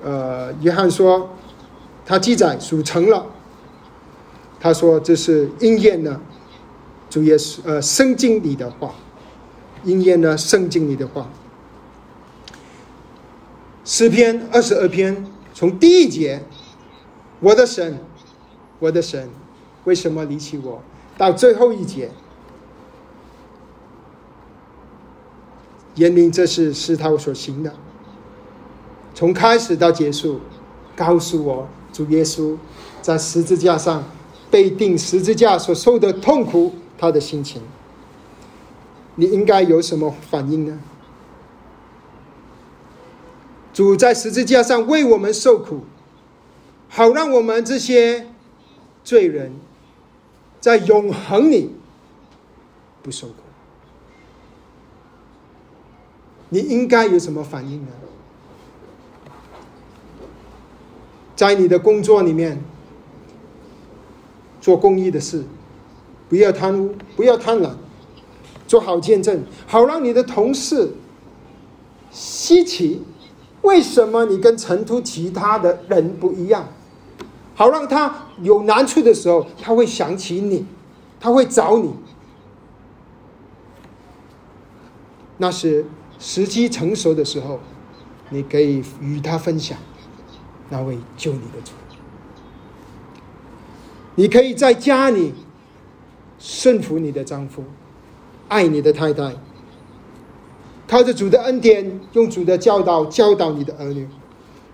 呃，约翰说，他记载属成了。他说这是应验了主耶稣呃圣经里的话，应验了圣经里的话。诗篇二十二篇从第一节，我的神，我的神，为什么离弃我？到最后一节，言明这是是他所行的。从开始到结束，告诉我主耶稣在十字架上被钉十字架所受的痛苦，他的心情，你应该有什么反应呢？主在十字架上为我们受苦，好让我们这些罪人在永恒里不受苦。你应该有什么反应呢？在你的工作里面做公益的事，不要贪污，不要贪婪，做好见证，好让你的同事稀奇，为什么你跟成都其他的人不一样？好让他有难处的时候，他会想起你，他会找你。那是时机成熟的时候，你可以与他分享。那位救你的主，你可以在家里顺服你的丈夫，爱你的太太，靠着主的恩典，用主的教导教导你的儿女，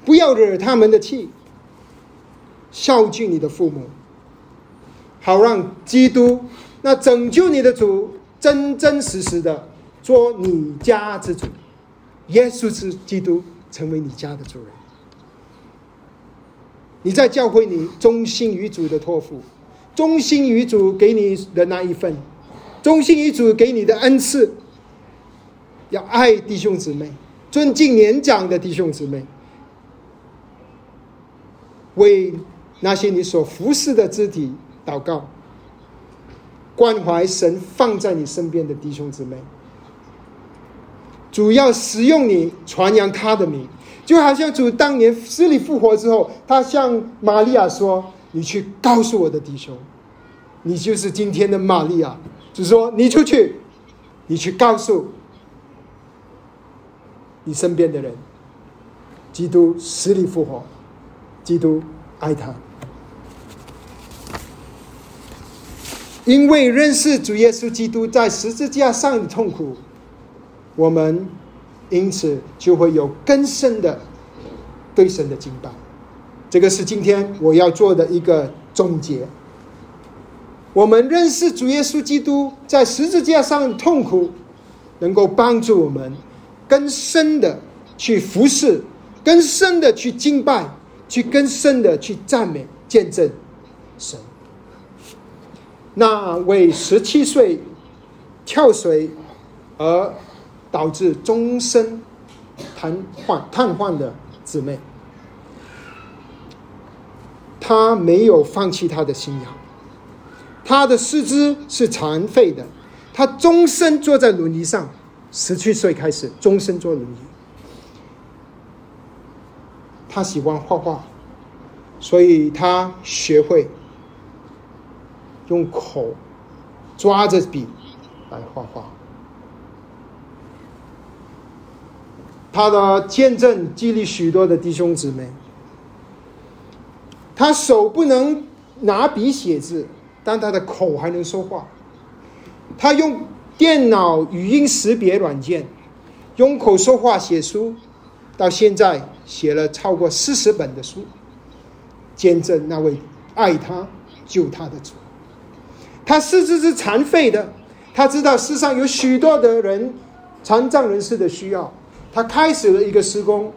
不要惹他们的气，孝敬你的父母，好让基督那拯救你的主真真实实的做你家之主，耶稣是基督，成为你家的主人。你在教会里忠心于主的托付，忠心于主给你的那一份，忠心于主给你的恩赐，要爱弟兄姊妹，尊敬年长的弟兄姊妹，为那些你所服侍的肢体祷告，关怀神放在你身边的弟兄姊妹，主要使用你传扬他的名。就好像主当年死里复活之后，他向玛利亚说：“你去告诉我的弟兄，你就是今天的玛利亚。”就说：“你出去，你去告诉你身边的人，基督死里复活，基督爱他。因为认识主耶稣基督在十字架上的痛苦，我们。”因此，就会有更深的对神的敬拜。这个是今天我要做的一个总结。我们认识主耶稣基督在十字架上的痛苦，能够帮助我们更深的去服侍，更深的去敬拜，去更深的去赞美、见证神。那为十七岁跳水而导致终身瘫痪瘫痪的姊妹，她没有放弃她的信仰。她的四肢是残废的，她终身坐在轮椅上，十七岁开始终身坐轮椅。她喜欢画画，所以她学会。用口抓着笔来画画，他的见证激励许多的弟兄姊妹。他手不能拿笔写字，但他的口还能说话。他用电脑语音识别软件，用口说话写书，到现在写了超过四十本的书，见证那位爱他救他的主。他四肢是残废的，他知道世上有许多的人残障人士的需要，他开始了一个施工，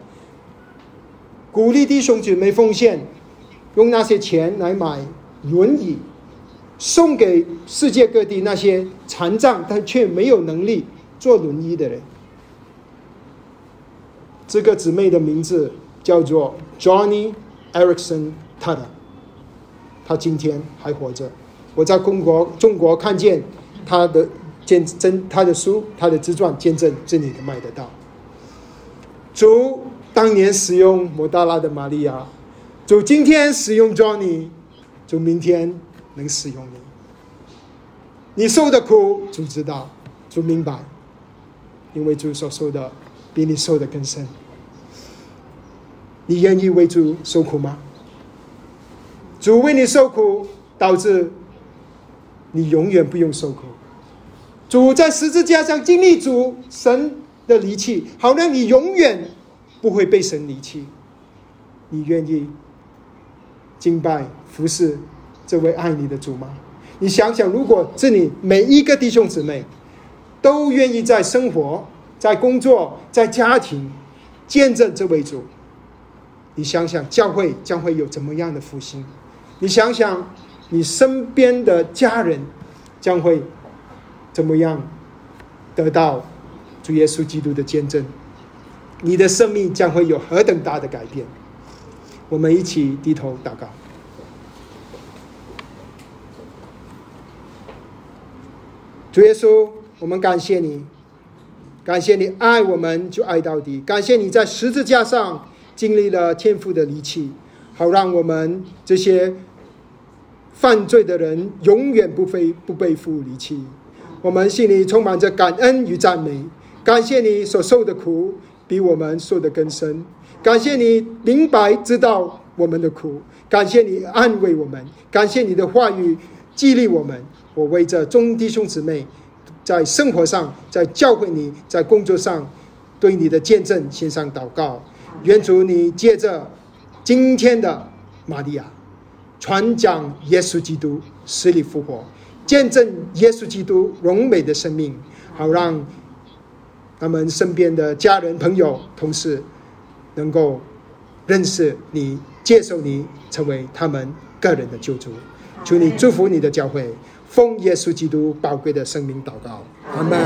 鼓励弟兄姐妹奉献，用那些钱来买轮椅，送给世界各地那些残障但却没有能力坐轮椅的人。这个姊妹的名字叫做 Johnny Erickson Tada，他今天还活着。我在中国中国看见他的见证，他的书，他的自传见证这里能卖得到。主当年使用摩大拉的玛利亚，主今天使用 Johnny，主明天能使用你。你受的苦，主知道，主明白，因为主所受的比你受的更深。你愿意为主受苦吗？主为你受苦，导致。你永远不用受苦。主在十字架上经历主神的离弃，好让你永远不会被神离弃。你愿意敬拜服侍这位爱你的主吗？你想想，如果这里每一个弟兄姊妹都愿意在生活、在工作、在家庭见证这位主，你想想教会将会有怎么样的复兴？你想想。你身边的家人将会怎么样得到主耶稣基督的见证？你的生命将会有何等大的改变？我们一起低头祷告。主耶稣，我们感谢你，感谢你爱我们就爱到底，感谢你在十字架上经历了天父的离弃，好让我们这些。犯罪的人永远不非不被父离弃。我们心里充满着感恩与赞美，感谢你所受的苦比我们受的更深，感谢你明白知道我们的苦，感谢你安慰我们，感谢你的话语激励我们。我为这众弟兄姊妹在生活上、在教会里、在工作上对你的见证献上祷告，愿主你借着今天的玛利亚。传讲耶稣基督死里复活，见证耶稣基督荣美的生命，好让他们身边的家人、朋友、同事能够认识你，接受你，成为他们个人的救主。求你祝福你的教会，奉耶稣基督宝贵的生命祷告，阿门。